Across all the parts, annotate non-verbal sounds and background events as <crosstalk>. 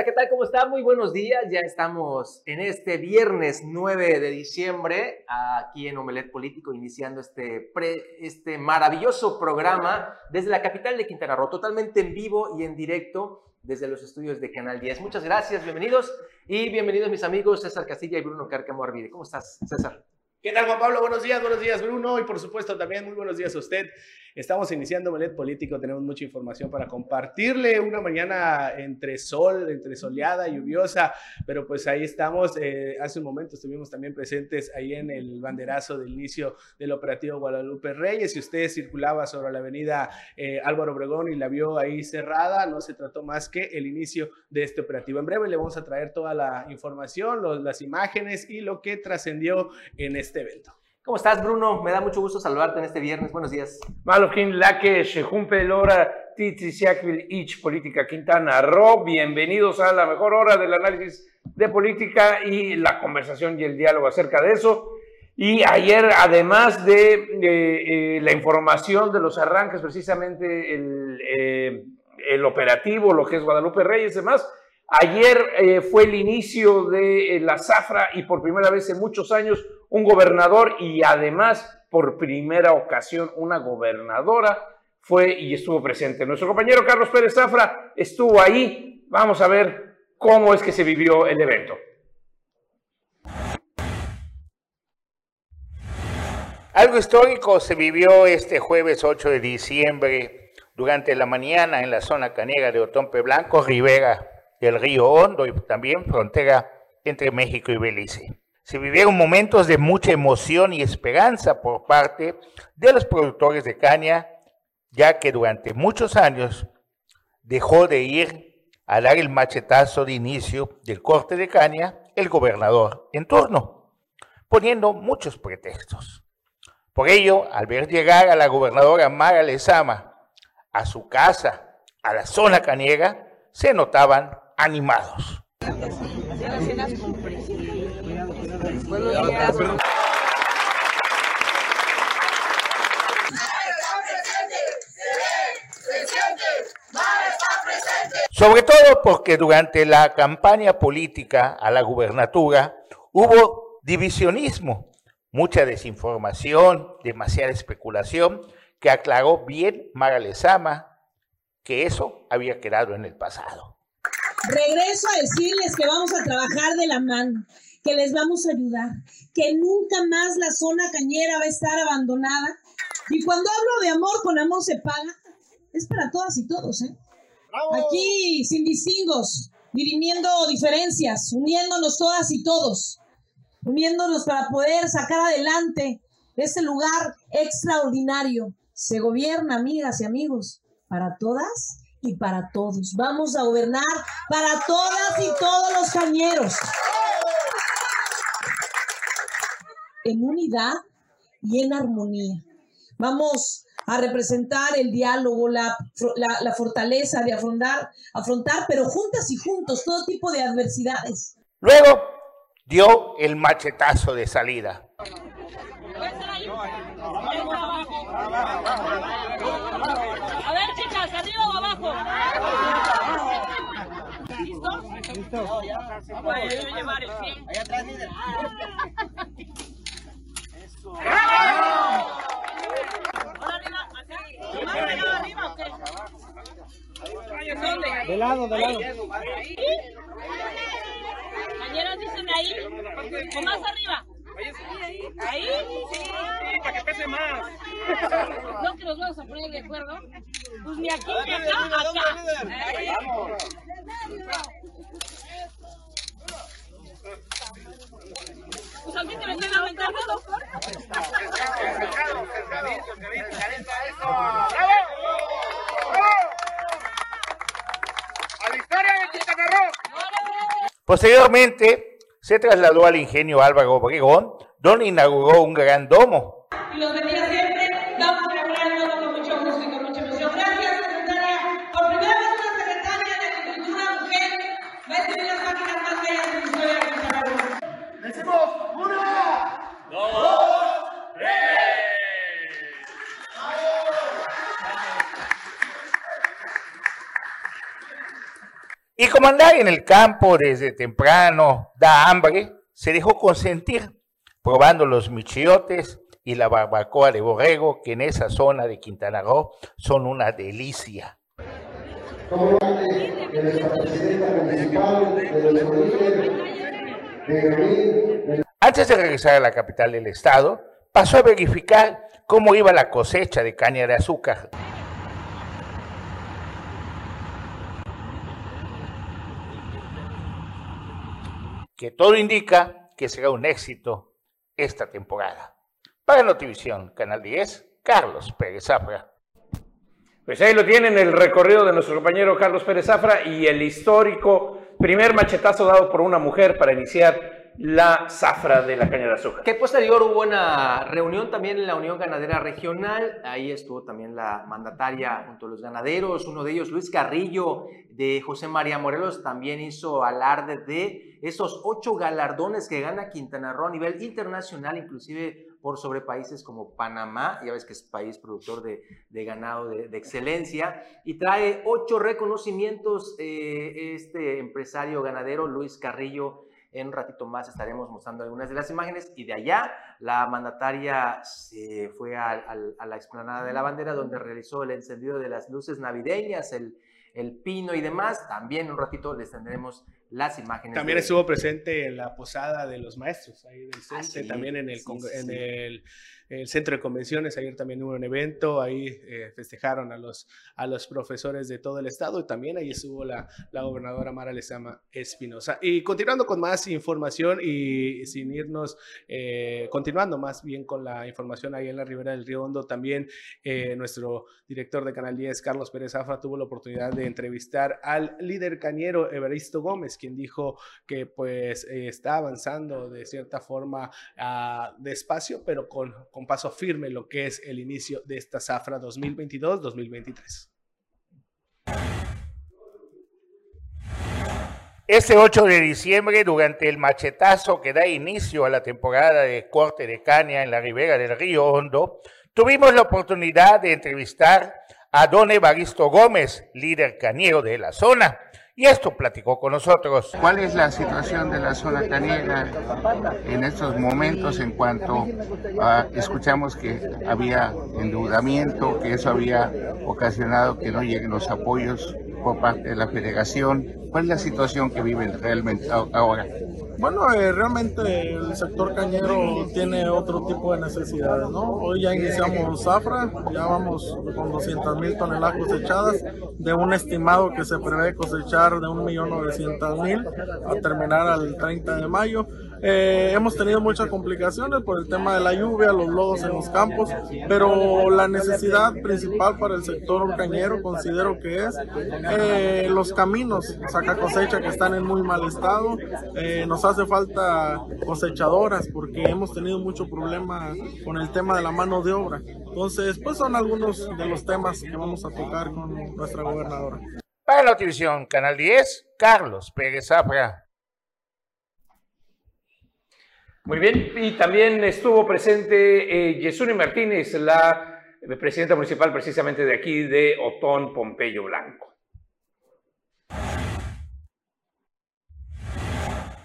Hola, ¿qué tal? ¿Cómo está? Muy buenos días. Ya estamos en este viernes 9 de diciembre, aquí en Omelet Político, iniciando este, este maravilloso programa desde la capital de Quintana Roo, totalmente en vivo y en directo desde los estudios de Canal 10. Muchas gracias, bienvenidos y bienvenidos mis amigos César Castilla y Bruno Carcamo Arvide. ¿Cómo estás, César? ¿Qué tal, Juan Pablo? Buenos días, buenos días, Bruno. Y por supuesto también muy buenos días a usted. Estamos iniciando Melet Político, tenemos mucha información para compartirle. Una mañana entre sol, entre soleada, lluviosa, pero pues ahí estamos. Eh, hace un momento estuvimos también presentes ahí en el banderazo del inicio del operativo Guadalupe Reyes. Si usted circulaba sobre la avenida eh, Álvaro Obregón y la vio ahí cerrada, no se trató más que el inicio de este operativo. En breve le vamos a traer toda la información, las imágenes y lo que trascendió en este evento. ¿Cómo estás, Bruno? Me da mucho gusto saludarte en este viernes. Buenos días. Malokin Laque, Shejumpe Lora, Titzisiakvil Ich, Política Quintana Roo. Bienvenidos a la mejor hora del análisis de política y la conversación y el diálogo acerca de eso. Y ayer, además de eh, la información de los arranques, precisamente el, eh, el, operativo, lo que es Guadalupe Reyes y demás, ayer eh, fue el inicio de la zafra y por primera vez en muchos años un gobernador y además por primera ocasión una gobernadora fue y estuvo presente. Nuestro compañero Carlos Pérez Zafra estuvo ahí. Vamos a ver cómo es que se vivió el evento. Algo histórico se vivió este jueves 8 de diciembre durante la mañana en la zona canega de Otompe Blanco, Rivera del río Hondo y también frontera entre México y Belice se vivieron momentos de mucha emoción y esperanza por parte de los productores de caña, ya que durante muchos años dejó de ir a dar el machetazo de inicio del corte de caña el gobernador en turno, poniendo muchos pretextos. Por ello, al ver llegar a la gobernadora Mara Lezama a su casa, a la zona cañera, se notaban animados. Sobre todo porque durante la campaña política a la gubernatura hubo divisionismo, mucha desinformación, demasiada especulación, que aclaró bien Mara Lezama que eso había quedado en el pasado. Regreso a decirles que vamos a trabajar de la mano que les vamos a ayudar, que nunca más la zona cañera va a estar abandonada. Y cuando hablo de amor, con amor se paga, es para todas y todos, ¿eh? Aquí sin distingos, dirimiendo diferencias, uniéndonos todas y todos, uniéndonos para poder sacar adelante ese lugar extraordinario. Se gobierna, amigas y amigos, para todas y para todos. Vamos a gobernar para todas y todos los cañeros en unidad y en armonía. Vamos a representar el diálogo, la, fortaleza de afrontar, afrontar, pero juntas y juntos, todo tipo de adversidades. Luego dio el machetazo de salida. A ver, chicas, arriba o abajo. ¿Listos? Listo. llevar el <laughs> atrás, líder. De lado, de lado. Compañeros dicen ahí o más arriba. Ahí, sí, para que pese más. No que nos vamos a poner de acuerdo. Pues ni aquí ni acá, acá. Pues a mí te me están aumentando. Posteriormente se trasladó al ingenio Álvaro Obregón, donde inauguró un gran domo. Y como andar en el campo desde temprano da hambre, se dejó consentir, probando los michiotes y la barbacoa de borrego, que en esa zona de Quintana Roo son una delicia. Antes de regresar a la capital del estado, pasó a verificar cómo iba la cosecha de caña de azúcar. Que todo indica que será un éxito esta temporada. Para Notivisión, Canal 10, Carlos Pérez Zafra. Pues ahí lo tienen, el recorrido de nuestro compañero Carlos Pérez Zafra y el histórico primer machetazo dado por una mujer para iniciar la zafra de la caña de azúcar. Que posterior hubo una reunión también en la Unión Ganadera Regional. Ahí estuvo también la mandataria junto a los ganaderos. Uno de ellos, Luis Carrillo, de José María Morelos, también hizo alarde de esos ocho galardones que gana Quintana Roo a nivel internacional, inclusive por sobre países como Panamá, ya ves que es país productor de, ganado de, excelencia, y trae ocho reconocimientos eh, este empresario ganadero, Luis Carrillo, en un ratito más estaremos mostrando algunas de las imágenes y de allá la mandataria se fue a, la explanada de la bandera donde realizó el encendido de las luces navideñas, el, el pino y demás. También un ratito les tendremos las imágenes. También estuvo presente en la posada de los maestros, ahí del CENTE, también en el, en el el centro de convenciones, ayer también hubo un evento, ahí eh, festejaron a los, a los profesores de todo el estado y también ahí estuvo la, la gobernadora Mara Lezama Espinosa. Y continuando con más información y sin irnos, eh, continuando más bien con la información ahí en la ribera del Río Hondo, también eh, nuestro director de Canal 10, Carlos Pérez Zafra, tuvo la oportunidad de entrevistar al líder cañero Evaristo Gómez, quien dijo que pues está avanzando de cierta forma uh, despacio, pero con paso firme lo que es el inicio de esta zafra 2022-2023. Este 8 de diciembre, durante el machetazo que da inicio a la temporada de corte de caña en la ribera del río Hondo, tuvimos la oportunidad de entrevistar a don Evaristo Gómez, líder cañero de la zona, y esto platicó con nosotros. ¿Cuál es la situación de la zona caniega en estos momentos en cuanto a, escuchamos que había endeudamiento, que eso había ocasionado que no lleguen los apoyos por parte de la federación? ¿Cuál es la situación que viven realmente ahora? Bueno, eh, realmente el sector cañero tiene otro tipo de necesidades, ¿no? Hoy ya iniciamos zafra, ya vamos con 200 mil toneladas cosechadas, de un estimado que se prevé cosechar de 1.900.000 a terminar al 30 de mayo. Eh, hemos tenido muchas complicaciones por el tema de la lluvia, los lodos en los campos, pero la necesidad principal para el sector cañero considero que es eh, los caminos saca cosecha que están en muy mal estado. Eh, nos hace falta cosechadoras porque hemos tenido mucho problema con el tema de la mano de obra. Entonces, pues son algunos de los temas que vamos a tocar con nuestra gobernadora. Para la televisión, Canal 10, Carlos Pérez Zafra. Muy bien, y también estuvo presente eh, Yesuni Martínez, la presidenta municipal precisamente de aquí de Otón Pompeyo Blanco.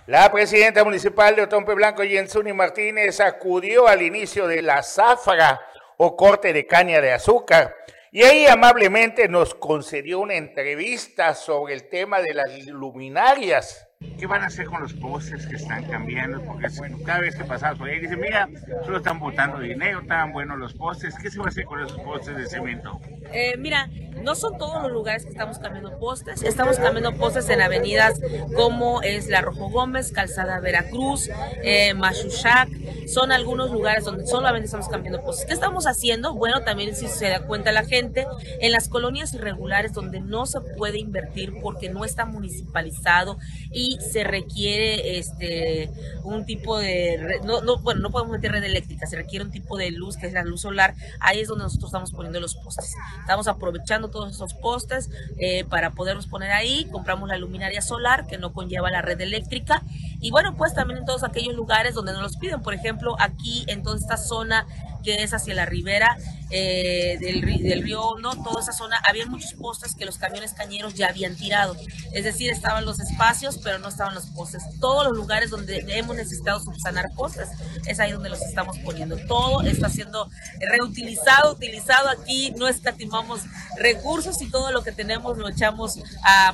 La presidenta municipal de Otompe Blanco, Yensuni Martínez, acudió al inicio de la zafra o corte de caña de azúcar y ahí amablemente nos concedió una entrevista sobre el tema de las luminarias ¿Qué van a hacer con los postes que están cambiando? Porque cada vez que pasamos por ahí dicen, mira, solo están botando dinero, están buenos los postes. ¿Qué se va a hacer con esos postes de cemento? Eh, mira, no son todos los lugares que estamos cambiando postes. Estamos cambiando postes en avenidas como es la Rojo Gómez, Calzada Veracruz, eh, Machuchac. Son algunos lugares donde solamente estamos cambiando postes. ¿Qué estamos haciendo? Bueno, también si se da cuenta la gente, en las colonias irregulares donde no se puede invertir porque no está municipalizado y se requiere este un tipo de no, no, bueno no podemos meter red eléctrica se requiere un tipo de luz que es la luz solar. Ahí es donde nosotros estamos poniendo los postes. Estamos aprovechando todos esos postes eh, para poderlos poner ahí. Compramos la luminaria solar que no conlleva la red eléctrica. Y bueno pues también en todos aquellos lugares donde nos los piden. Por ejemplo aquí en toda esta zona que es hacia la ribera eh, del, del, río Hondo, toda esa zona, había muchos postes que los camiones cañeros ya habían tirado. Es decir, estaban los espacios, pero no estaban los postes. Todos los lugares donde hemos necesitado subsanar postes, es ahí donde los estamos poniendo. Todo está siendo reutilizado, utilizado aquí, no escatimamos recursos y todo lo que tenemos lo echamos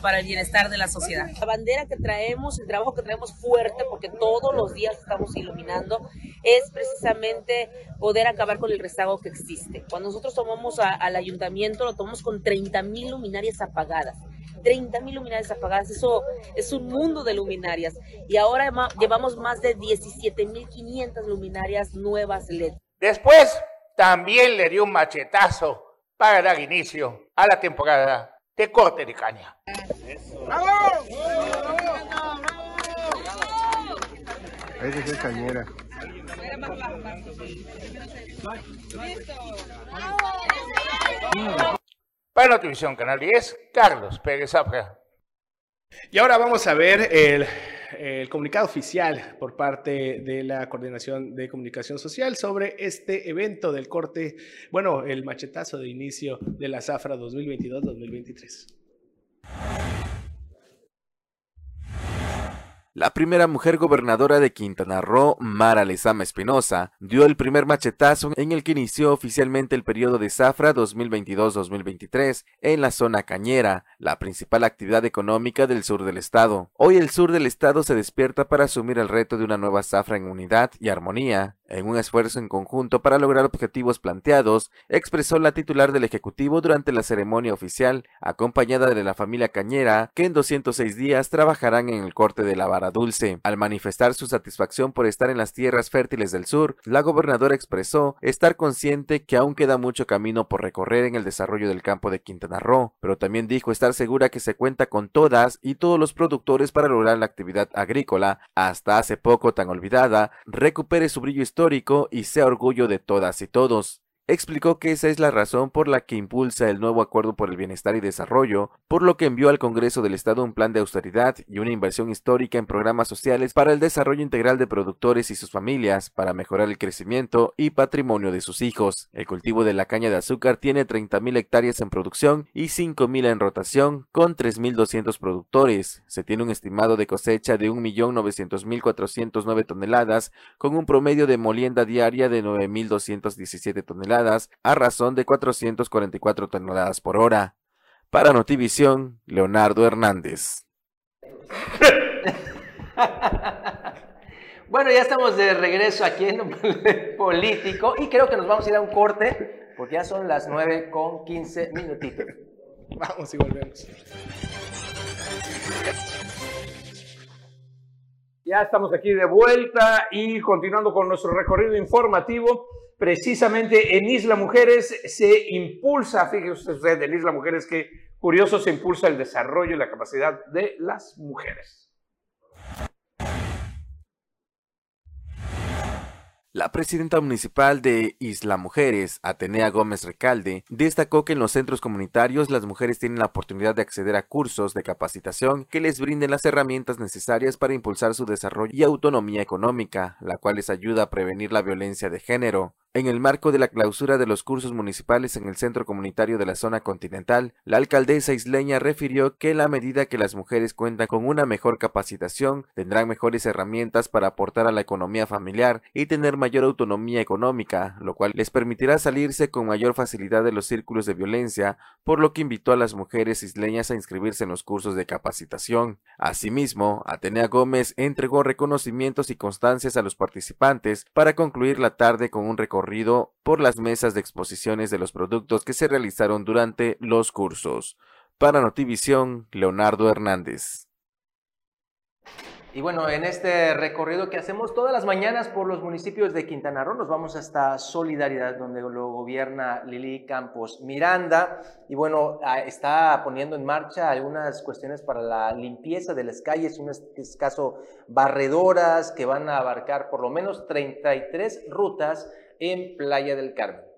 para el bienestar de la sociedad. La bandera que traemos, el trabajo que traemos fuerte, porque todos los días estamos iluminando, es precisamente poder acabar con el rezago que existe. Cuando nosotros tomamos al ayuntamiento, lo tomamos con 30 mil luminarias apagadas. 30 mil luminarias apagadas, eso es un mundo de luminarias. Y ahora llevamos más de 17 mil 500 luminarias nuevas LED. Después también le dio un machetazo para dar inicio a la temporada de corte de caña. ¡Bravo! es cañera. Para la televisión Canal 10, Carlos Pérez Zafra. Y ahora vamos a ver el, el, comunicado oficial por parte de la Coordinación de Comunicación Social sobre este evento del corte, bueno, el machetazo de inicio de la Zafra 2022-2023. La primera mujer gobernadora de Quintana Roo, Mara Lezama Espinosa, dio el primer machetazo en el que inició oficialmente el periodo de zafra 2022-2023 en la zona cañera, la principal actividad económica del sur del estado. Hoy el sur del estado se despierta para asumir el reto de una nueva zafra en unidad y armonía, en un esfuerzo en conjunto para lograr objetivos planteados, expresó la titular del Ejecutivo durante la ceremonia oficial, acompañada de la familia Cañera, que en 206 días trabajarán en el corte de la dulce. Al manifestar su satisfacción por estar en las tierras fértiles del sur, la gobernadora expresó estar consciente que aún queda mucho camino por recorrer en el desarrollo del campo de Quintana Roo, pero también dijo estar segura que se cuenta con todas y todos los productores para lograr la actividad agrícola, hasta hace poco tan olvidada, recupere su brillo histórico y sea orgullo de todas y todos explicó que esa es la razón por la que impulsa el nuevo Acuerdo por el Bienestar y Desarrollo, por lo que envió al Congreso del Estado un plan de austeridad y una inversión histórica en programas sociales para el desarrollo integral de productores y sus familias, para mejorar el crecimiento y patrimonio de sus hijos. El cultivo de la caña de azúcar tiene 30.000 hectáreas en producción y 5.000 en rotación, con 3.200 productores. Se tiene un estimado de cosecha de 1.900.409 toneladas, con un promedio de molienda diaria de 9.217 toneladas a razón de 444 toneladas por hora. Para Notivisión, Leonardo Hernández. <laughs> bueno, ya estamos de regreso aquí en <laughs> Político y creo que nos vamos a ir a un corte porque ya son las 9 con 15 minutitos. Vamos y volvemos. Ya estamos aquí de vuelta y continuando con nuestro recorrido informativo precisamente en Isla Mujeres se impulsa, fíjese usted, en Isla Mujeres que curioso se impulsa el desarrollo y la capacidad de las mujeres. La presidenta municipal de Isla Mujeres, Atenea Gómez Recalde, destacó que en los centros comunitarios las mujeres tienen la oportunidad de acceder a cursos de capacitación que les brinden las herramientas necesarias para impulsar su desarrollo y autonomía económica, la cual les ayuda a prevenir la violencia de género. En el marco de la clausura de los cursos municipales en el centro comunitario de la zona continental, la alcaldesa isleña refirió que la medida que las mujeres cuentan con una mejor capacitación, tendrán mejores herramientas para aportar a la economía familiar y tener mayor autonomía económica, lo cual les permitirá salirse con mayor facilidad de los círculos de violencia, por lo que invitó a las mujeres isleñas a inscribirse en los cursos de capacitación. Asimismo, Atenea Gómez entregó reconocimientos y constancias a los participantes para concluir la tarde con un recorrido por las mesas de exposiciones de los productos que se realizaron durante los cursos. Para Notivisión, Leonardo Hernández. Y bueno, en este recorrido que hacemos todas las mañanas por los municipios de Quintana Roo, nos vamos hasta Solidaridad, donde lo gobierna Lili Campos Miranda. Y bueno, ah, está poniendo en marcha algunas cuestiones para la limpieza de las calles, un escaso barredoras que van a abarcar por lo menos 33 rutas en Playa del Carmen.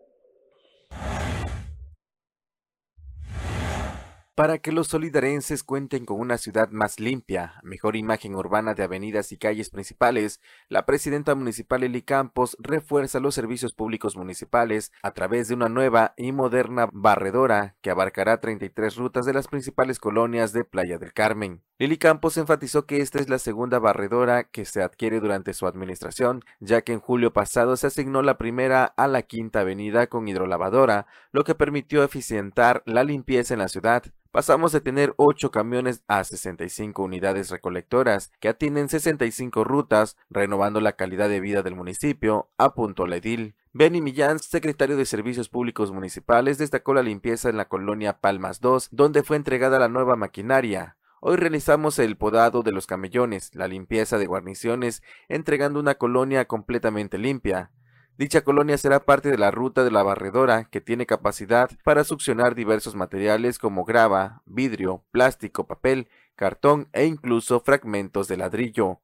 Para que los solidarenses cuenten con una ciudad más limpia, mejor imagen urbana de avenidas y calles principales, la presidenta municipal Lili Campos refuerza los servicios públicos municipales a través de una nueva y moderna barredora que abarcará 33 rutas de las principales colonias de Playa del Carmen. Lili Campos enfatizó que esta es la segunda barredora que se adquiere durante su administración, ya que en julio pasado se asignó la primera a la Quinta Avenida con hidrolavadora, lo que permitió eficientar la limpieza en la ciudad. Pasamos de tener 8 camiones a 65 unidades recolectoras que atienden 65 rutas, renovando la calidad de vida del municipio, apuntó la edil. Benny Millán, secretario de Servicios Públicos Municipales, destacó la limpieza en la colonia Palmas 2, donde fue entregada la nueva maquinaria. Hoy realizamos el podado de los camellones, la limpieza de guarniciones, entregando una colonia completamente limpia. Dicha colonia será parte de la ruta de la barredora que tiene capacidad para succionar diversos materiales como grava, vidrio, plástico, papel, cartón e incluso fragmentos de ladrillo.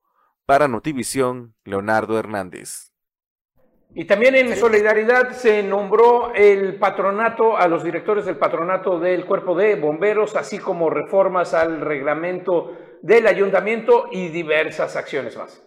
Para Notivisión, Leonardo Hernández. Y también en solidaridad se nombró el patronato a los directores del patronato del cuerpo de bomberos, así como reformas al reglamento del ayuntamiento y diversas acciones más.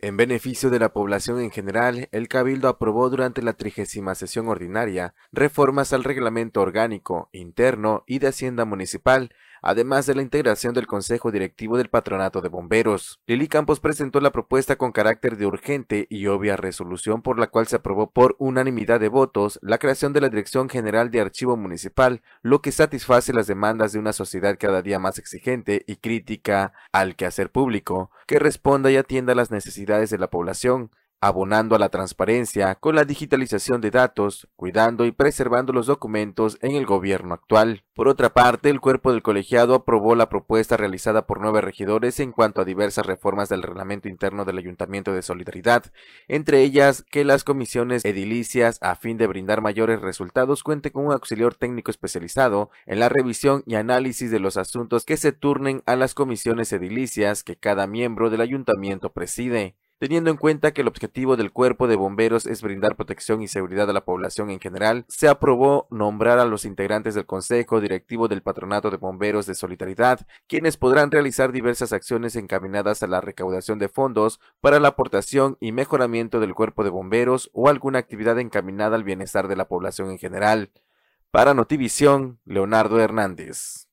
En beneficio de la población en general, el Cabildo aprobó durante la trigésima sesión ordinaria reformas al reglamento orgánico, interno y de Hacienda Municipal, además de la integración del Consejo Directivo del Patronato de Bomberos. Lili Campos presentó la propuesta con carácter de urgente y obvia resolución por la cual se aprobó por unanimidad de votos la creación de la Dirección General de Archivo Municipal, lo que satisface las demandas de una sociedad cada día más exigente y crítica al quehacer público, que responda y atienda las necesidades de la población, abonando a la transparencia con la digitalización de datos, cuidando y preservando los documentos en el gobierno actual. Por otra parte, el cuerpo del colegiado aprobó la propuesta realizada por nueve regidores en cuanto a diversas reformas del reglamento interno del Ayuntamiento de Solidaridad, entre ellas que las comisiones edilicias, a fin de brindar mayores resultados, cuenten con un auxiliar técnico especializado en la revisión y análisis de los asuntos que se turnen a las comisiones edilicias que cada miembro del ayuntamiento preside teniendo en cuenta que el objetivo del cuerpo de bomberos es brindar protección y seguridad a la población en general, se aprobó nombrar a los integrantes del Consejo Directivo del Patronato de Bomberos de Solidaridad, quienes podrán realizar diversas acciones encaminadas a la recaudación de fondos para la aportación y mejoramiento del cuerpo de bomberos o alguna actividad encaminada al bienestar de la población en general. Para Notivisión, Leonardo Hernández.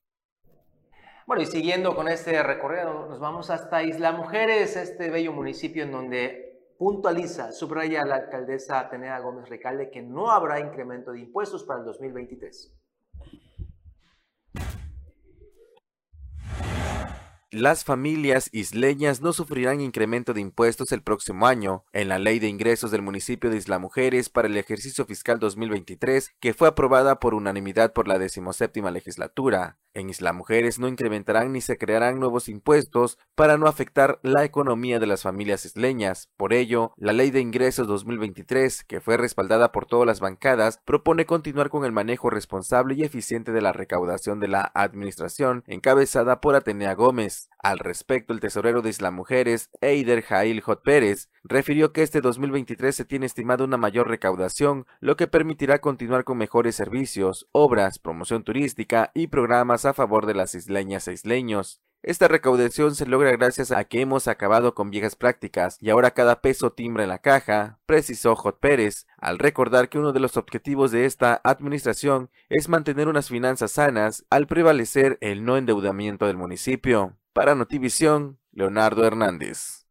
Bueno, y siguiendo con este recorrido, nos vamos hasta Isla Mujeres, este bello municipio en donde puntualiza, subraya la alcaldesa Atenea Gómez Recalde que no habrá incremento de impuestos para el 2023. Las familias isleñas no sufrirán incremento de impuestos el próximo año. En la Ley de Ingresos del municipio de Isla Mujeres para el ejercicio fiscal 2023, que fue aprobada por unanimidad por la decimoséptima legislatura, en Isla Mujeres no incrementarán ni se crearán nuevos impuestos para no afectar la economía de las familias isleñas. Por ello, la Ley de Ingresos 2023, que fue respaldada por todas las bancadas, propone continuar con el manejo responsable y eficiente de la recaudación de la administración, encabezada por Atenea Gómez. Al respecto, el tesorero de Isla Mujeres, Eider Jail Hot Pérez, refirió que este 2023 se tiene estimado una mayor recaudación, lo que permitirá continuar con mejores servicios, obras, promoción turística y programas a favor de las isleñas e isleños. Esta recaudación se logra gracias a que hemos acabado con viejas prácticas y ahora cada peso timbra en la caja, precisó Hot Pérez, al recordar que uno de los objetivos de esta administración es mantener unas finanzas sanas al prevalecer el no endeudamiento del municipio. Para Notivisión, Leonardo Hernández.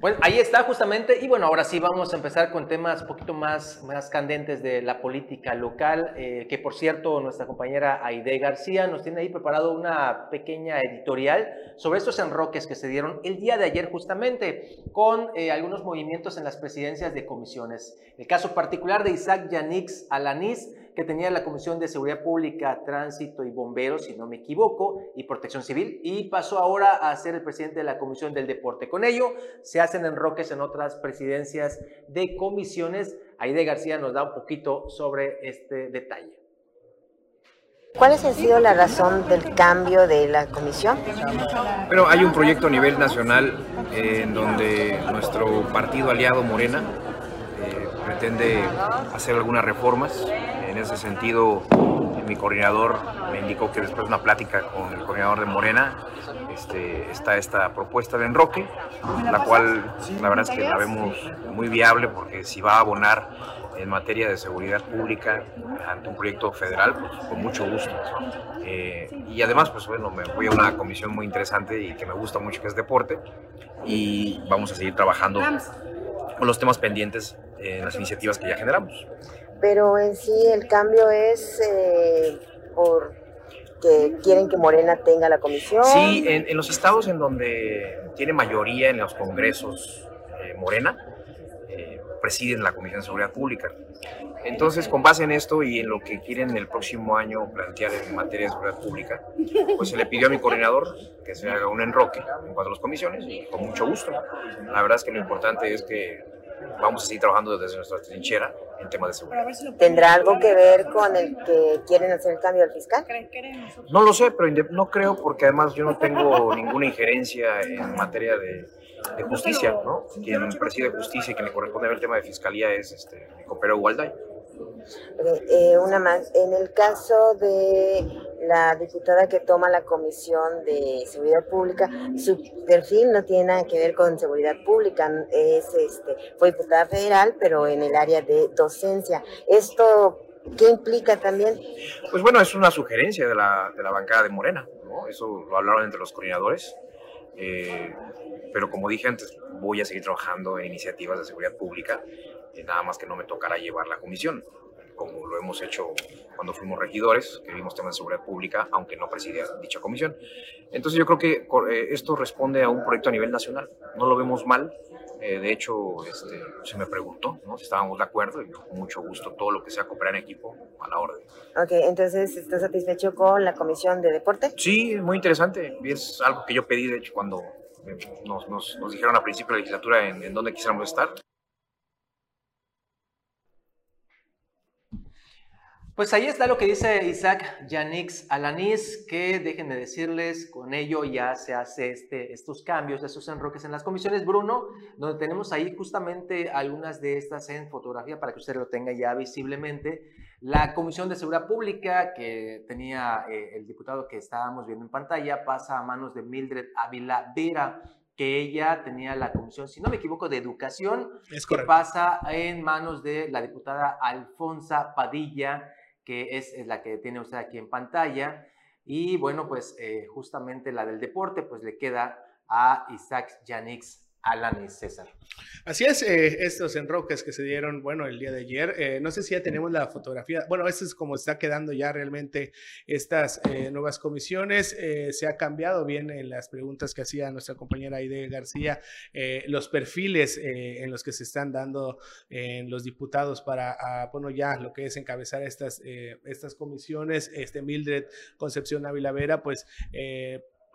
Pues ahí está justamente, y bueno, ahora sí vamos a empezar con temas un poquito más, más candentes de la política local, eh, que por cierto nuestra compañera Aide García nos tiene ahí preparado una pequeña editorial sobre estos enroques que se dieron el día de ayer justamente, con eh, algunos movimientos en las presidencias de comisiones. El caso particular de Isaac Yanix Alanis, que tenía la Comisión de Seguridad Pública, Tránsito y Bomberos, si no me equivoco, y Protección Civil, y pasó ahora a ser el presidente de la Comisión del Deporte. Con ello, se hacen enroques en otras presidencias de comisiones. Aide García nos da un poquito sobre este detalle. ¿Cuál ha sido la razón del cambio de la comisión? Bueno, hay un proyecto a nivel nacional eh, en donde nuestro partido aliado Morena pretende hacer algunas reformas. En ese sentido, mi coordinador me indicó que después de una plática con el coordinador de Morena este, está esta propuesta de enroque, la cual la verdad es que la vemos muy viable porque si va a abonar en materia de seguridad pública ante un proyecto federal, pues con mucho gusto. Eh, y además, pues bueno, me voy a una comisión muy interesante y que me gusta mucho, que es deporte, y vamos a seguir trabajando con los temas pendientes en las iniciativas que ya generamos. Pero en sí el cambio es eh, por que quieren que Morena tenga la comisión. Sí, en, los estados en donde tiene mayoría en los congresos eh, Morena, presiden la Comisión de Seguridad Pública. Entonces, con base en esto y en lo que quieren el próximo año plantear en materia de seguridad pública, pues se le pidió a mi coordinador que se haga un enroque en cuanto a las comisiones y con mucho gusto. La verdad es que lo importante es que vamos a seguir trabajando desde nuestra trinchera en temas de seguridad. ¿Tendrá algo que ver con el que quieren hacer el cambio del fiscal? No lo sé, pero no creo porque además yo no tengo ninguna injerencia en materia de de justicia, ¿no? Quien preside justicia y quien le corresponde ver el tema de fiscalía es este, mi compañero Walday. Eh, una más, en el caso de la diputada que toma la Comisión de Seguridad Pública, su perfil no tiene nada que ver con seguridad pública, es, este, fue diputada federal, pero en el área de docencia. ¿Esto qué implica también? Pues bueno, es una sugerencia de la, de la bancada de Morena, ¿no? Eso lo hablaron entre los coordinadores. Eh, pero como dije antes, voy a seguir trabajando en iniciativas de seguridad pública, y nada más que no me tocará llevar la comisión, como lo hemos hecho cuando fuimos regidores, que vimos temas de seguridad pública, aunque no presidía dicha comisión. Entonces yo creo que eh, esto responde a un proyecto a nivel nacional, no lo vemos mal, eh, de hecho, este, se me preguntó ¿no? si estábamos de acuerdo y con mucho gusto todo lo que sea cooperar en equipo a la orden. Ok, entonces, ¿estás satisfecho con la comisión de deporte? Sí, muy interesante. Es algo que yo pedí, de hecho, cuando nos, nos, nos dijeron a principio de la legislatura en, en dónde quisiéramos estar. Pues ahí está lo que dice Isaac Yanix Alanis, que déjenme decirles, con ello ya se hace este, estos cambios, estos enroques en las comisiones, Bruno, donde tenemos ahí justamente algunas de estas en fotografía para que usted lo tenga ya visiblemente. La Comisión de Seguridad Pública, que tenía eh, el diputado que estábamos viendo en pantalla, pasa a manos de Mildred Ávila Vera, que ella tenía la comisión, si no me equivoco, de educación, es que pasa en manos de la diputada Alfonsa Padilla, que es, la que tiene usted aquí en pantalla. Y bueno, pues eh, justamente la del deporte, pues le queda a Isaac Yanix Alan y César. Así es, eh, estos enroques que se dieron, bueno, el día de ayer. Eh, no sé si ya tenemos la fotografía. Bueno, esto es como está quedando ya realmente estas eh, nuevas comisiones. se ha cambiado bien en las preguntas que hacía nuestra compañera Aide García, los perfiles en los que se están dando los diputados para, ah, bueno, ya lo que es encabezar estas, estas comisiones. Este Mildred Concepción Ávila pues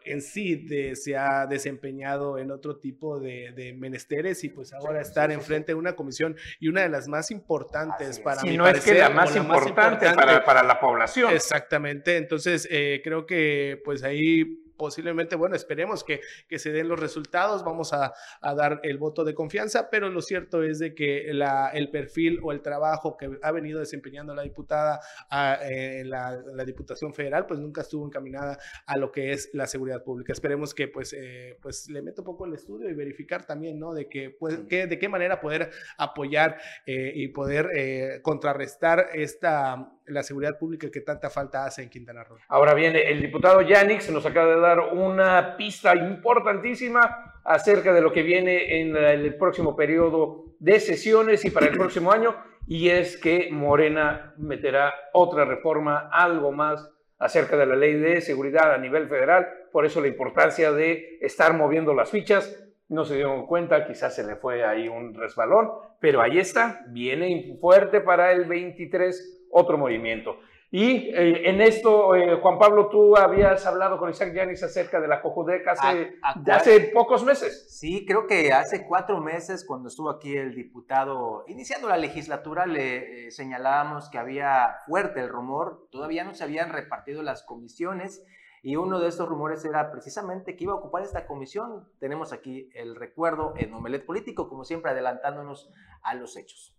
en sí se ha desempeñado en otro tipo de, menesteres y pues ahora estar enfrente de una comisión y una de las más importantes para si no es que la más, importante, para, para, la población. Exactamente, entonces eh, creo que pues ahí posiblemente, bueno, esperemos que, que se den los resultados, vamos a, a, dar el voto de confianza, pero lo cierto es de que la, el perfil o el trabajo que ha venido desempeñando la diputada a, en la, la, Diputación Federal, pues nunca estuvo encaminada a lo que es la seguridad pública. Esperemos que pues, eh, pues le meto un poco el estudio y verificar también, ¿no? De, que, pues, que, de qué manera poder apoyar eh, y poder eh, contrarrestar esta la seguridad pública que tanta falta hace en Quintana Roo. Ahora bien, el diputado Yanix nos acaba de dar una pista importantísima acerca de lo que viene en el próximo periodo de sesiones y para el próximo año, y es que Morena meterá otra reforma, algo más acerca de la ley de seguridad a nivel federal, por eso la importancia de estar moviendo las fichas. No se dieron cuenta, quizás se le fue ahí un resbalón, pero ahí está, viene fuerte para el 23 otro movimiento. Y eh, en esto, eh, Juan Pablo, tú habías hablado con Isaac Yanis acerca de la Cojudec hace, hace pocos meses. Sí, creo que hace cuatro meses, cuando estuvo aquí el diputado iniciando la legislatura, le eh, señalábamos que había fuerte el rumor, todavía no se habían repartido las comisiones y uno de estos rumores era precisamente que iba a ocupar esta comisión. Tenemos aquí el recuerdo en Omelet Político, como siempre adelantándonos a los hechos.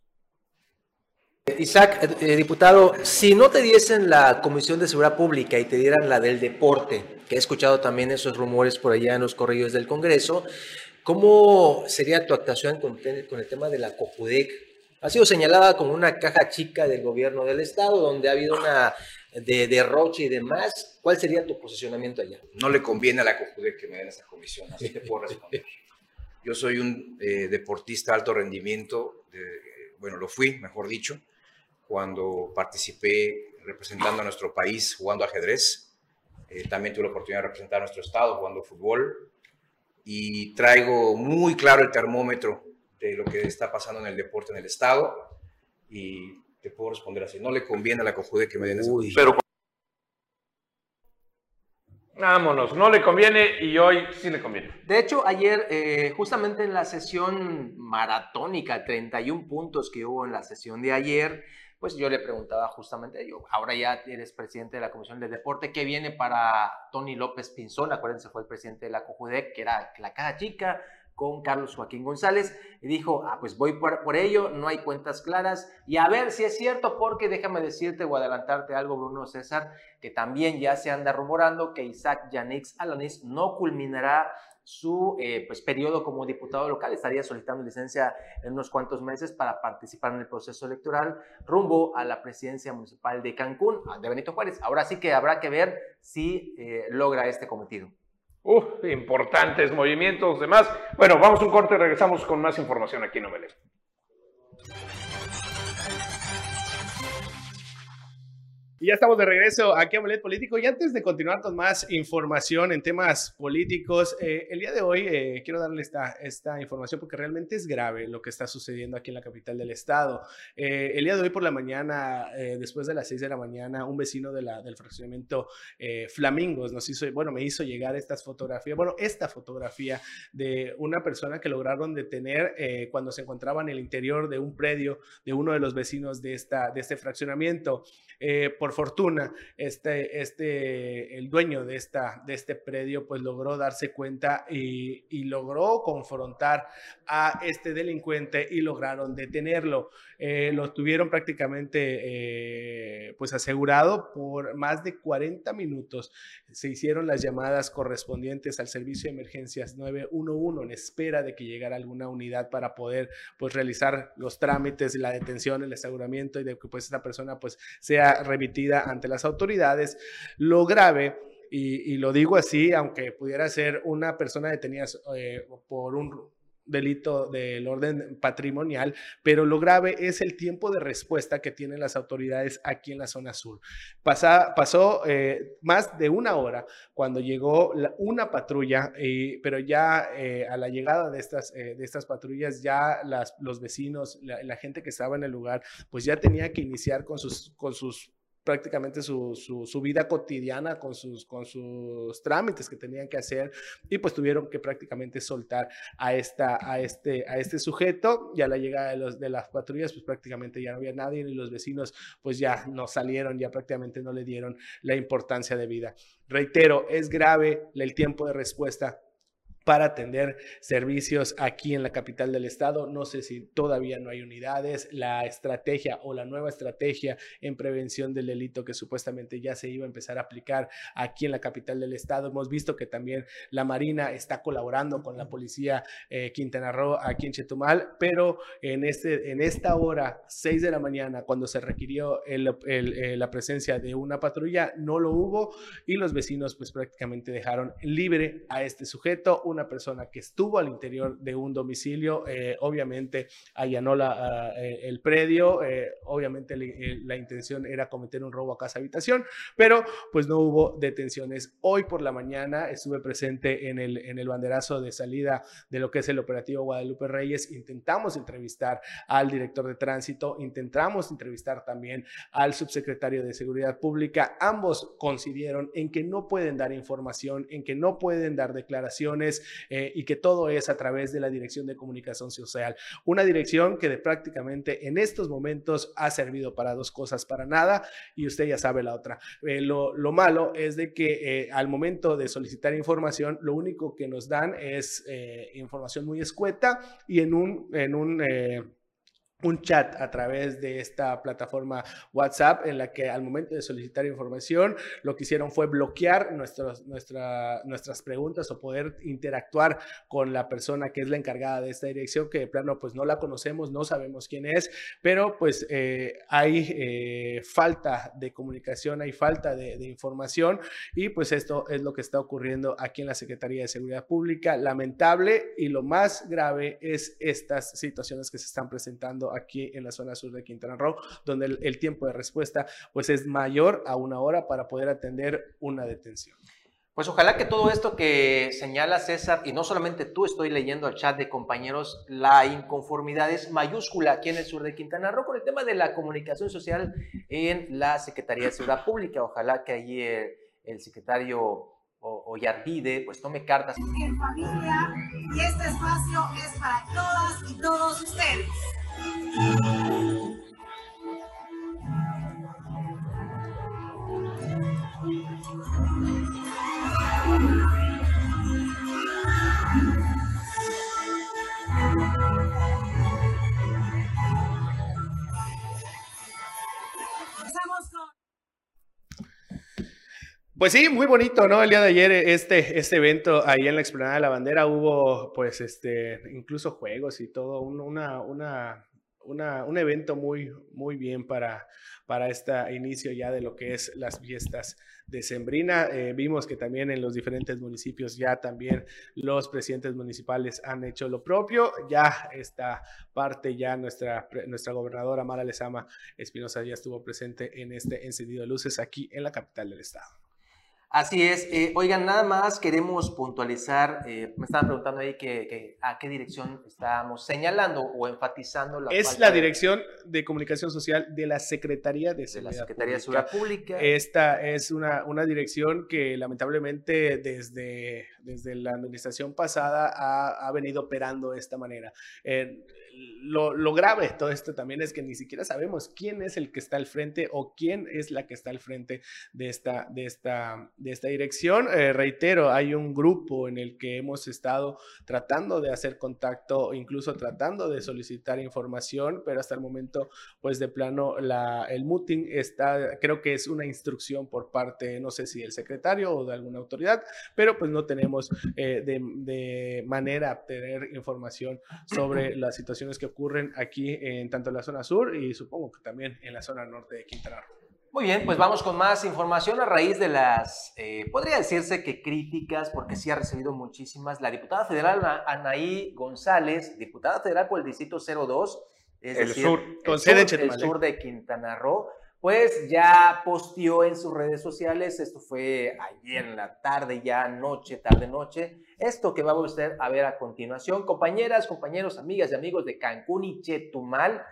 Isaac, eh, eh, diputado, si no te diesen la Comisión de Seguridad Pública y te dieran la del deporte, que he escuchado también esos rumores por allá en los corrillos del Congreso, ¿cómo sería tu actuación con, con el tema de la COPUDEC? Ha sido señalada como una caja chica del gobierno del Estado, donde ha habido una de derroche y demás. ¿Cuál sería tu posicionamiento allá? No le conviene a la COPUDEC que me den esa comisión, así te puedo responder. Yo soy un eh, deportista de alto rendimiento, bueno, lo fui, mejor dicho, cuando participé representando a nuestro país jugando ajedrez. Eh, también tuve la oportunidad de representar a nuestro estado jugando fútbol. Y traigo muy claro el termómetro de lo que está pasando en el deporte en el estado. Y te puedo responder así. No le conviene a la COJUDE que me den esa Pero Vámonos, no le conviene y hoy sí le conviene. De hecho, ayer, eh, justamente en la sesión maratónica, 31 puntos que hubo en la sesión de ayer, pues yo le preguntaba justamente, yo, ahora ya eres presidente de la Comisión de Deporte, ¿qué viene para Tony López Pinzón? Acuérdense, fue el presidente de la COJUDEC, que era la cada chica, con Carlos Joaquín González y dijo, ah, pues voy por, por, ello, no hay cuentas claras y a ver si es cierto, porque déjame decirte o adelantarte algo, Bruno César, que también ya se anda rumorando que Isaac Yanix Alanis no culminará su eh, pues, periodo como diputado local, estaría solicitando licencia en unos cuantos meses para participar en el proceso electoral rumbo a la presidencia municipal de Cancún, de Benito Juárez. Ahora sí que habrá que ver si eh, logra este cometido. Importantes movimientos, demás. Bueno, vamos a un corte regresamos con más información aquí en. Y ya estamos de regreso aquí a Bolet Político. Y antes de continuar con más información en temas políticos, eh, el día de hoy eh, quiero darle esta, esta información porque realmente es grave lo que está sucediendo aquí en la capital del estado. Eh, el día de hoy por la mañana, después de las 6 de la mañana, un vecino de del fraccionamiento Flamingos nos hizo, bueno, me hizo llegar estas fotografías, bueno, esta fotografía de una persona que lograron detener cuando se encontraba en el interior de un predio de uno de los vecinos de, esta, de este fraccionamiento. por fortuna, este, este, el dueño de, esta, de este predio, pues logró darse cuenta y, logró confrontar a este delincuente y lograron detenerlo. Eh, lo tuvieron prácticamente eh, pues asegurado por más de 40 minutos. Se hicieron las llamadas correspondientes al servicio de emergencias 911 en espera de que llegara alguna unidad para poder pues realizar los trámites, la detención, el aseguramiento y de que pues esta persona pues sea remitida ante las autoridades. Lo grave, y, lo digo así, aunque pudiera ser una persona detenida eh, por un delito del orden patrimonial, pero lo grave es el tiempo de respuesta que tienen las autoridades aquí en la zona sur. pasó eh, más de una hora cuando llegó una patrulla, pero ya eh, a la llegada de estas, de estas patrullas, ya las, los vecinos, la, la, gente que estaba en el lugar, pues ya tenía que iniciar con sus, con sus prácticamente su, su, vida cotidiana con sus, con sus trámites que tenían que hacer y pues tuvieron que prácticamente soltar a, esta, a, este, a este sujeto y a la llegada de, los, de las patrullas pues prácticamente ya no había nadie y los vecinos pues ya no salieron, ya prácticamente no le dieron la importancia de vida. Reitero, es grave el tiempo de respuesta para atender servicios aquí en la capital del estado. No sé si todavía no hay unidades. La estrategia o la nueva estrategia en prevención del delito que supuestamente ya se iba a empezar a aplicar aquí en la capital del estado. Hemos visto que también la Marina está colaborando con la policía eh, Quintana Roo aquí en Chetumal, pero en, este, en esta hora, 6 de la mañana, cuando se requirió eh, la presencia de una patrulla, no lo hubo y los vecinos pues prácticamente dejaron libre a este sujeto una persona que estuvo al interior de un domicilio, eh, obviamente allanó la, ah, eh, el predio, eh, obviamente la intención era cometer un robo a casa habitación, pero pues no hubo detenciones. Hoy por la mañana estuve presente en el, en el banderazo de salida de lo que es el operativo Guadalupe Reyes, intentamos entrevistar al director de tránsito, intentamos entrevistar también al subsecretario de Seguridad Pública, ambos coincidieron en que no pueden dar información, en que no pueden dar declaraciones eh, y que todo es a través de la Dirección de Comunicación Social. Una dirección que de prácticamente en estos momentos ha servido para dos cosas, para nada, y usted ya sabe la otra. Eh, lo, lo, malo es de que eh, al momento de solicitar información, lo único que nos dan es información muy escueta y en un... En un un chat a través de esta plataforma WhatsApp en la que al momento de solicitar información lo que hicieron fue bloquear nuestros, nuestra, nuestras preguntas o poder interactuar con la persona que es la encargada de esta dirección que de plano pues no la conocemos, no sabemos quién es, pero pues eh, hay eh, falta de comunicación, hay falta de, de información y pues esto es lo que está ocurriendo aquí en la Secretaría de Seguridad Pública. Lamentable y lo más grave es estas situaciones que se están presentando aquí en la zona sur de Quintana Roo, donde el, tiempo de respuesta pues es mayor a una hora para poder atender una detención. Pues ojalá que todo esto que señala César, y no solamente tú, estoy leyendo al chat de compañeros, la inconformidad es mayúscula aquí en el sur de Quintana Roo con el tema de la comunicación social en la Secretaría de Seguridad Pública. Ojalá que allí el, el secretario Ollarvide pues tome cartas. En familia, y este espacio es para todas y todos ustedes. Pues sí, muy bonito, ¿no? El día de ayer este, este evento ahí en la explanada de la bandera hubo pues este incluso juegos y todo, una, una un evento muy, muy bien para, para este inicio ya de lo que es las fiestas de Sembrina. Eh, vimos que también en los diferentes municipios ya también los presidentes municipales han hecho lo propio. Ya esta parte, ya nuestra, nuestra gobernadora Mara Lezama Espinosa ya estuvo presente en este encendido de luces aquí en la capital del estado. Así es. Eh, oigan, nada más queremos puntualizar, eh, me estaban preguntando ahí que, a qué dirección estábamos señalando o enfatizando la Es la dirección de comunicación social de la Secretaría de Seguridad, de la Secretaría Pública. de Pública. Esta es una, una dirección que lamentablemente desde, desde la administración pasada ha, ha venido operando de esta manera. Eh, lo, grave de todo esto también es que ni siquiera sabemos quién es el que está al frente o quién es la que está al frente de esta, de esta, de esta dirección. Eh, reitero, hay un grupo en el que hemos estado tratando de hacer contacto, incluso tratando de solicitar información, pero hasta el momento, pues de plano, la, el muting está, creo que es una instrucción por parte, no sé si del secretario o de alguna autoridad, pero pues no tenemos eh, de, de manera tener información sobre la situación que ocurren aquí en tanto en la zona sur y supongo que también en la zona norte de Quintana Roo. Muy bien, pues vamos con más información a raíz de las, eh, podría decirse que críticas, porque sí ha recibido muchísimas. La diputada federal Anaí González, diputada federal por el distrito 02, es el decir, sur, el, sur, el sur de Quintana Roo, pues ya posteó en sus redes sociales, esto fue ayer en la tarde, ya noche, tarde noche, esto que vamos a usted a ver a continuación. Compañeras, compañeros, amigas y amigos de Cancún y Chetumal,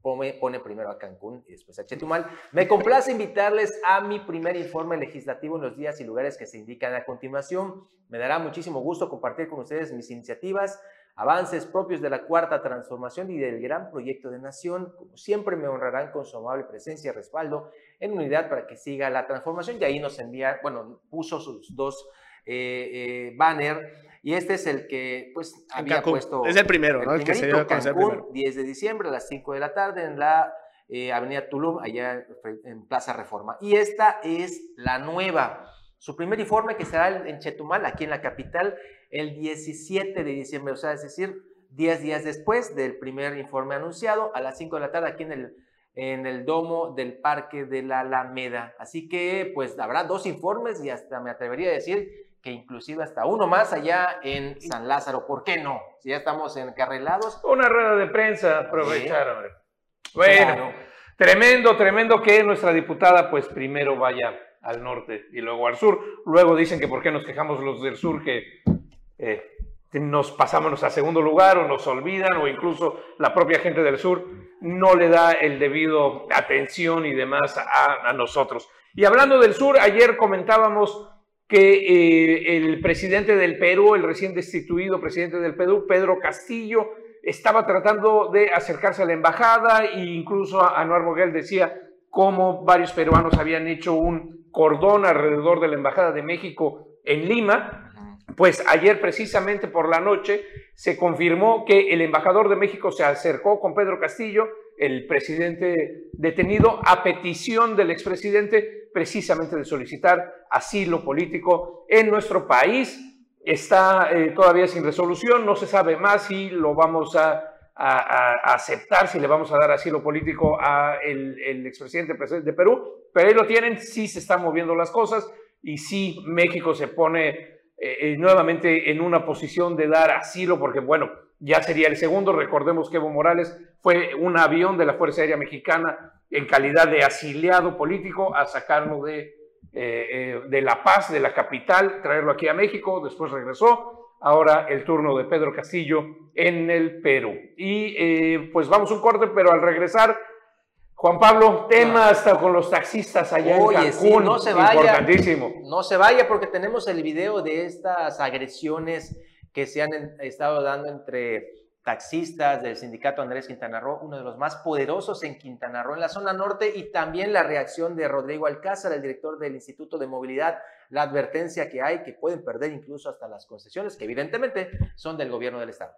pone, pone primero a Cancún y después a Chetumal, me complace invitarles a mi primer informe legislativo en los días y lugares que se indican a continuación. Me dará muchísimo gusto compartir con ustedes mis iniciativas avances propios de la cuarta transformación y del gran proyecto de nación. Como siempre me honrarán con su amable presencia y respaldo en unidad para que siga la transformación. Y ahí nos envía, bueno, puso sus dos eh, eh, banner y este es el que pues había puesto. Es el primero, ¿no? El que se dio a conocer primero. 10 de diciembre a las 5 de la tarde en la eh, Avenida Tulum, allá en Plaza Reforma. Y esta es la nueva. Su primer informe que será en Chetumal, aquí en la capital, el 17 de diciembre, o sea, es decir, 10 días después del primer informe anunciado, a las 5 de la tarde aquí en el, en el domo del Parque de la Alameda. Así que, pues, habrá dos informes y hasta me atrevería a decir que inclusive hasta uno más allá en San Lázaro. ¿Por qué no? Si ya estamos encarrelados. Una rueda de prensa, aprovechar, hombre. Bueno, tremendo, tremendo que nuestra diputada, pues, primero vaya al norte y luego al sur. Luego dicen que por qué nos quejamos los del sur, que eh, nos pasamos a segundo lugar o nos olvidan o incluso la propia gente del sur no le da el debido atención y demás a, nosotros. Y hablando del sur, ayer comentábamos que eh, el presidente del Perú, el recién destituido presidente del Perú, Pedro Castillo, estaba tratando de acercarse a la embajada e incluso Anuar Moguel decía cómo varios peruanos habían hecho un cordón alrededor de la embajada de México en Lima pues ayer precisamente por la noche se confirmó que el embajador de México se acercó con Pedro Castillo, el presidente detenido, a petición del expresidente precisamente de solicitar asilo político en nuestro país. Está eh, todavía sin resolución, no se sabe más si lo vamos a, aceptar, si le vamos a dar asilo político al el expresidente de Perú, pero ahí lo tienen, sí se están moviendo las cosas y sí México se pone eh, eh, nuevamente en una posición de dar asilo, porque bueno, ya sería el segundo. Recordemos que Evo Morales fue un avión de la Fuerza Aérea Mexicana en calidad de asiliado político a sacarlo de, eh, de La Paz, de la capital, traerlo aquí a México, después regresó. Ahora el turno de Pedro Castillo en el Perú. Y pues vamos un corte, pero al regresar Juan Pablo, tema hasta con los taxistas allá en Cancún. no se vaya. Importantísimo. No se vaya porque tenemos el video de estas agresiones que se han estado dando entre taxistas del sindicato Andrés Quintana Roo, uno de los más poderosos en Quintana Roo, en la zona norte, y también la reacción de Rodrigo Alcázar, el director del Instituto de Movilidad, la advertencia que hay que pueden perder incluso hasta las concesiones, que evidentemente son del gobierno del Estado.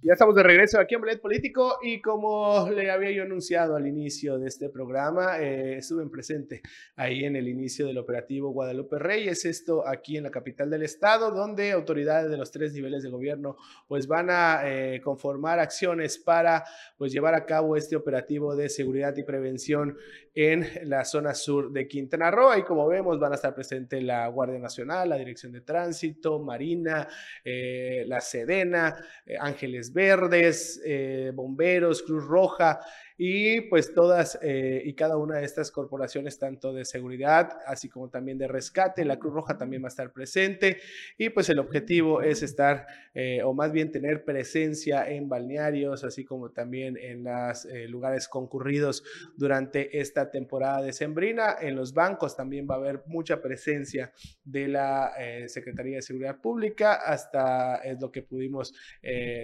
Ya estamos de regreso aquí en Bolet Político y como le había yo anunciado al inicio de este programa, eh, estuve en presente ahí en el inicio del operativo Guadalupe Reyes, esto aquí en la capital del estado, donde autoridades de los tres niveles de gobierno pues van a eh, conformar acciones para pues llevar a cabo este operativo de seguridad y prevención en la zona sur de Quintana Roo. Y como vemos van a estar presentes la Guardia Nacional, la Dirección de Tránsito, Marina, eh, la Sedena, Ángeles Verdes, eh, Bomberos, Cruz Roja, y pues todas eh, y cada una de estas corporaciones, tanto de seguridad, así como también de rescate, la Cruz Roja también va a estar presente y pues el objetivo es estar eh, o más bien tener presencia en balnearios, así como también en los lugares concurridos durante esta temporada de Sembrina. En los bancos también va a haber mucha presencia de la Secretaría de Seguridad Pública, hasta es lo que pudimos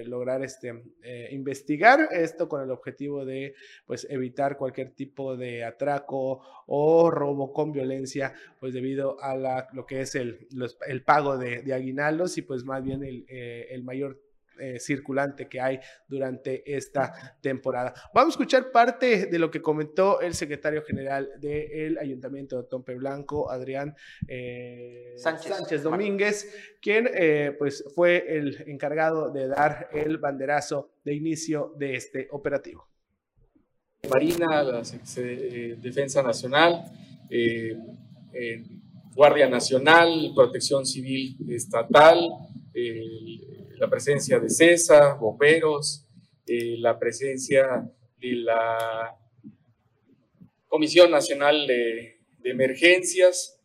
lograr este, investigar, esto con el objetivo de pues evitar cualquier tipo de atraco o robo con violencia, pues debido a la, lo que es el, el pago de, de, aguinaldos y pues más bien el, eh, el mayor eh, circulante que hay durante esta temporada. Vamos a escuchar parte de lo que comentó el secretario general del Ayuntamiento de Tompe Blanco, Adrián eh, Sánchez. Domínguez, quien pues fue el encargado de dar el banderazo de inicio de este operativo. Marina, la eh, Defensa Nacional, eh, Guardia Nacional, Protección Civil Estatal, la presencia de CESA, bomberos, eh, la presencia de la Comisión Nacional de, Emergencias,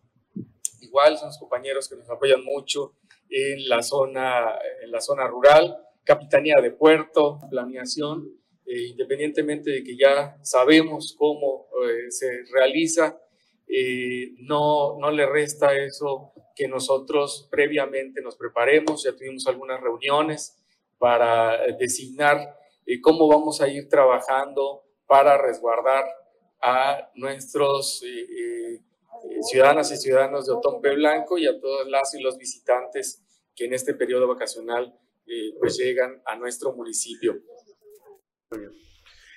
igual son los compañeros que nos apoyan mucho en la zona, en la zona rural, Capitanía de Puerto, planeación, eh, independientemente de que ya sabemos cómo eh, se realiza, eh, no, no le resta eso que nosotros previamente nos preparemos, ya tuvimos algunas reuniones para designar cómo vamos a ir trabajando para resguardar a nuestros ciudadanas y ciudadanos de Otompe Blanco y a todas las y los visitantes que en este periodo vacacional pues llegan a nuestro municipio.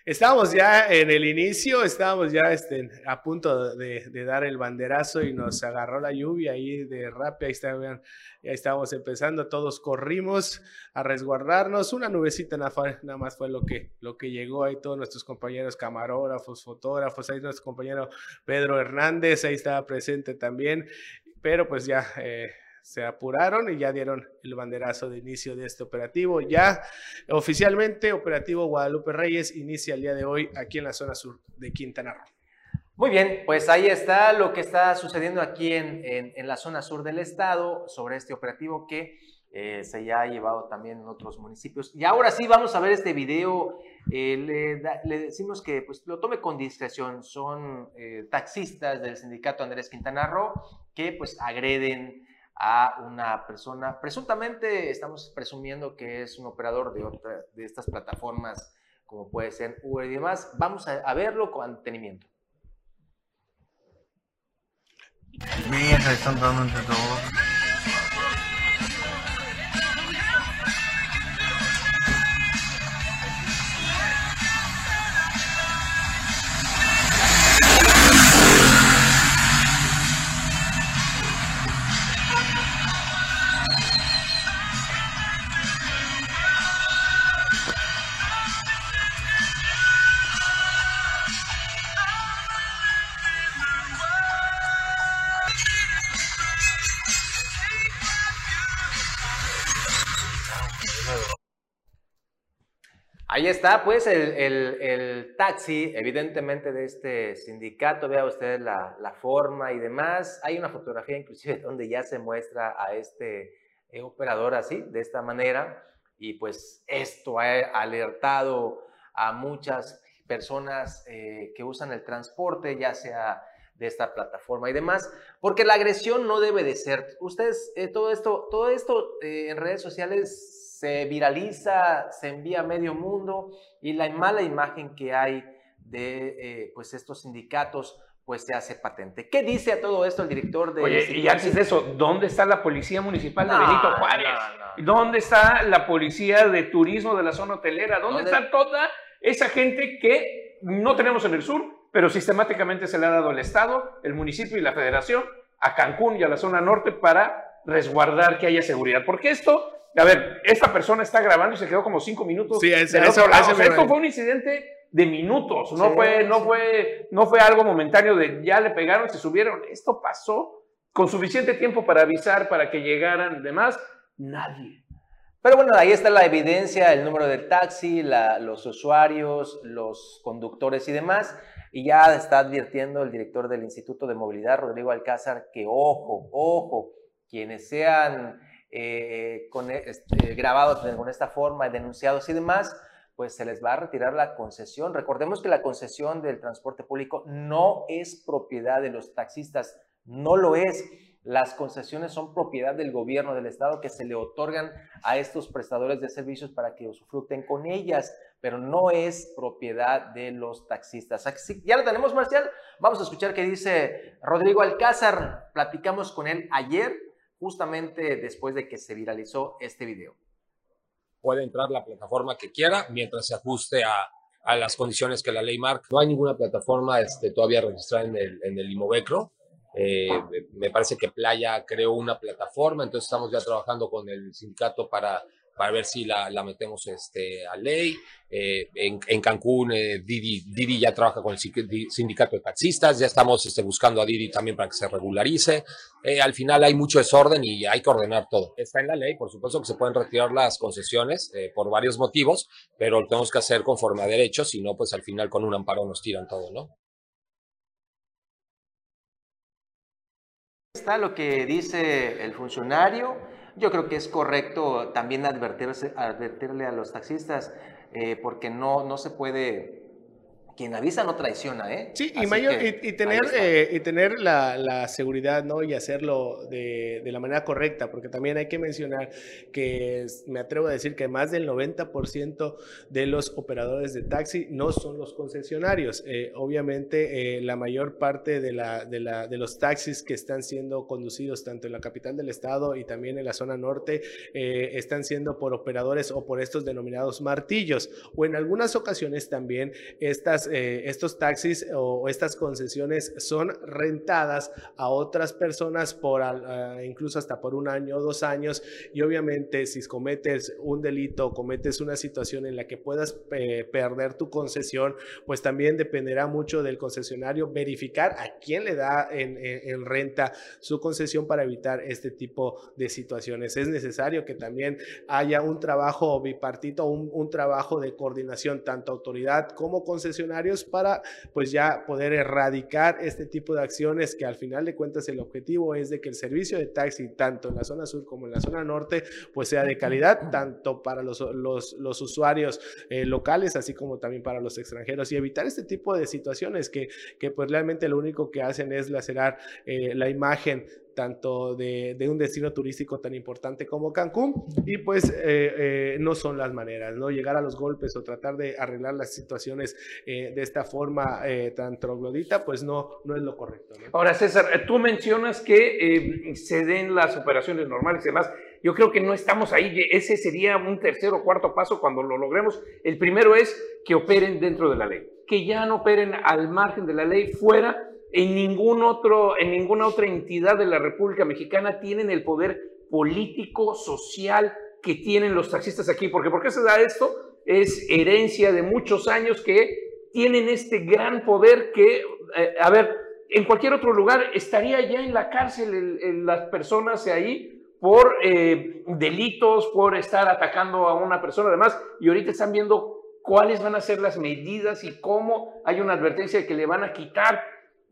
Estábamos ya en el inicio, estábamos ya este, a punto de, dar el banderazo y nos agarró la lluvia ahí de rápida, ahí, ya estábamos empezando, todos corrimos a resguardarnos, una nubecita nada, más fue lo que, lo que llegó ahí, todos nuestros compañeros camarógrafos, fotógrafos, ahí nuestro compañero Pedro Hernández, ahí estaba presente también, pero pues ya... Eh, se apuraron y ya dieron el banderazo de inicio de este operativo. Ya oficialmente, operativo Guadalupe Reyes inicia el día de hoy aquí en la zona sur de Quintana Roo. Muy bien, pues ahí está lo que está sucediendo aquí en, en, la zona sur del estado sobre este operativo que eh, se ya ha llevado también en otros municipios. Y ahora sí vamos a ver este video. Eh, le, decimos que pues, lo tome con discreción. Son eh, taxistas del sindicato Andrés Quintana Roo que pues agreden a una persona, presuntamente estamos presumiendo que es un operador de, otra, de estas plataformas como puede ser Uber y demás. Vamos a, verlo con Deja, están dando. Está, pues, el, el- el taxi, evidentemente, de este sindicato. Vea usted la, la forma y demás. Hay una fotografía, inclusive, <laughs> donde ya se muestra a este eh, operador así, de esta manera. Y pues esto ha alertado a muchas personas eh, que usan el transporte, ya sea de esta plataforma y demás, porque la agresión no debe de ser. Ustedes, eh, todo esto, todo esto eh, en redes sociales se viraliza, se envía a medio mundo y la mala imagen que hay de eh, pues estos sindicatos pues se hace patente. ¿Qué dice a todo esto el director de Oye, y antes de eso, ¿dónde está la Policía Municipal de Benito No, Juárez? no, ¿Dónde está la Policía de Turismo de la zona hotelera? ¿Dónde, ¿Dónde? está toda esa gente que no tenemos en el sur, pero sistemáticamente se le ha dado el Estado, el municipio y la Federación a Cancún y a la zona norte para resguardar que haya seguridad? Porque esto, a ver, esta persona está grabando y se quedó como cinco minutos. Sí, ese- a lado. O sea, esto fue un incidente de minutos, no Sí, fue, no sí. fue, no fue algo momentáneo de ya le pegaron, se subieron. Esto pasó con suficiente tiempo para avisar, para que llegaran demás. Nadie. Pero bueno, ahí está la evidencia, el número del taxi, la- los usuarios, los conductores y demás. Y ya está advirtiendo el director del Instituto de Movilidad, Rodrigo Alcázar, que ojo, ojo, quienes sean eh, con, e- este, grabados de- esta forma, denunciados y demás, pues se les va a retirar la concesión. Recordemos que la concesión del transporte público no es propiedad de los taxistas, no lo es. Las concesiones son propiedad del gobierno del estado que se le otorgan a estos prestadores de servicios para que usufructen con ellas, pero no es propiedad de los taxistas. Así- ya lo tenemos, Marcial. Vamos a escuchar qué dice Rodrigo Alcázar. Platicamos con él ayer, justamente después de que se viralizó este video. puede entrar la plataforma que quiera mientras se ajuste a, las condiciones que la ley marca. No hay ninguna plataforma este, todavía registrada en el, en el Imovecro. Eh, me parece que Playa creó una plataforma, entonces estamos ya trabajando con el sindicato para, para ver si la, la metemos este, a ley. Eh, en, en Cancún, eh, Didi, Didi ya trabaja con el sindic- sindicato de taxistas, ya estamos este, buscando a Didi también para que se regularice. Eh, al final hay mucho desorden y hay que ordenar todo. Está en la ley, por supuesto que se pueden retirar las concesiones eh, por varios motivos, pero lo tenemos que hacer conforme a derechos, si no, pues al final con un amparo nos tiran todo, ¿no? Está lo que dice el funcionario. Yo creo que es correcto también advertirse, advertirle a los taxistas eh, porque no, no se puede... Quien avisa no traiciona, ¿eh? Sí, y, mayor, que y, y tener, eh, y tener la, la seguridad, ¿no? Y hacerlo de, de la manera correcta, porque también hay que mencionar que me atrevo a decir que más del 90% de los operadores de taxi no son los concesionarios. Eh, obviamente, eh, la mayor parte de, la, de, la, de los taxis que están siendo conducidos tanto en la capital del estado y también en la zona norte están siendo por operadores o por estos denominados martillos, o en algunas ocasiones también estas, eh, estos taxis o estas concesiones son rentadas a otras personas por ah, incluso hasta por un año o dos años y obviamente si cometes un delito, cometes una situación en la que puedas eh, perder tu concesión, pues también dependerá mucho del concesionario verificar a quién le da en, en- en renta su concesión para evitar este tipo de situaciones. Es necesario que también haya un trabajo bipartito, un, un trabajo de coordinación, tanto autoridad como para pues ya poder erradicar este tipo de acciones que al final de cuentas el objetivo es de que el servicio de taxi, tanto en la zona sur como en la zona norte, pues sea de calidad, tanto para los, los, los usuarios eh, locales, así como también para los extranjeros, y evitar este tipo de situaciones que, que pues realmente lo único que hacen es lacerar eh, la imagen tanto de, un destino turístico tan importante como Cancún, y pues eh, eh, no son las maneras, ¿no? Llegar a los golpes o tratar de arreglar las situaciones eh, de esta forma eh, tan troglodita, pues no, no es lo correcto. Ahora, César, tú mencionas que se den las operaciones normales y demás. Yo creo que no estamos ahí. Ese sería un tercer o cuarto paso cuando lo logremos. El primero es que operen dentro de la ley, que ya no operen al margen de la ley, fuera. En, ningún otro, en ninguna otra entidad de la República Mexicana tienen el poder político, social que tienen los taxistas aquí. Porque ¿por qué se da esto? Es herencia de muchos años que tienen este gran poder que, eh, a ver, en cualquier otro lugar estaría ya en la cárcel el- el- las personas ahí por eh, delitos, por estar atacando a una persona además, y ahorita están viendo cuáles van a ser las medidas y cómo hay una advertencia de que le van a quitar.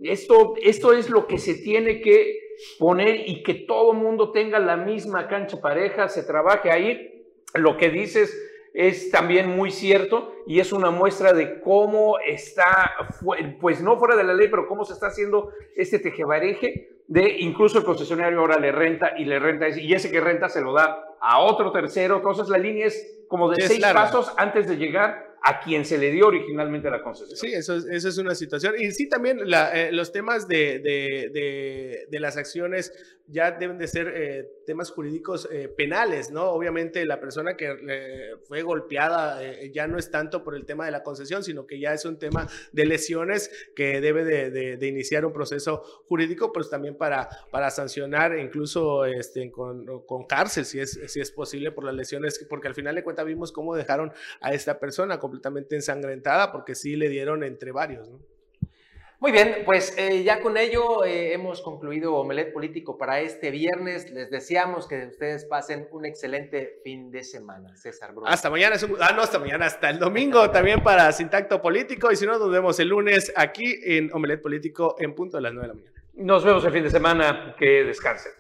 Esto, esto es lo que se tiene que poner y que todo mundo tenga la misma cancha pareja, se trabaje ahí. Lo que dices es también muy cierto y es una muestra de cómo está, pues no fuera de la ley, pero cómo se está haciendo este tejebareje de incluso el concesionario ahora le renta y le renta ese- y ese que renta se lo da a otro tercero. Entonces la línea es como de Sí, seis larga. pasos antes de llegar a quien se le dio originalmente la concesión. Sí, eso es, eso es una situación. Y sí, también la, eh, los temas de, de, de, de las acciones ya deben de ser eh, temas jurídicos eh, penales, ¿no? Obviamente la persona que eh, fue golpeada eh, ya no es tanto por el tema de la concesión, sino que ya es un tema de lesiones que debe de, iniciar un proceso jurídico, pues también para, para sancionar incluso este, con, con cárcel, si es, si es posible, por las lesiones, porque al final de cuentas vimos cómo dejaron a esta persona completamente ensangrentada, porque sí le dieron entre varios, ¿no? Muy bien, pues eh, ya con ello eh, hemos concluido Omelet Político para este viernes. Les deseamos que ustedes pasen un excelente fin de semana. César Bruno. Hasta mañana, es un- ah, no, hasta mañana, hasta el domingo también para Sintacto Político. Y si no, nos vemos el lunes aquí en Omelet Político en punto de las 9 de la mañana. Nos vemos el fin de semana. Que descansen.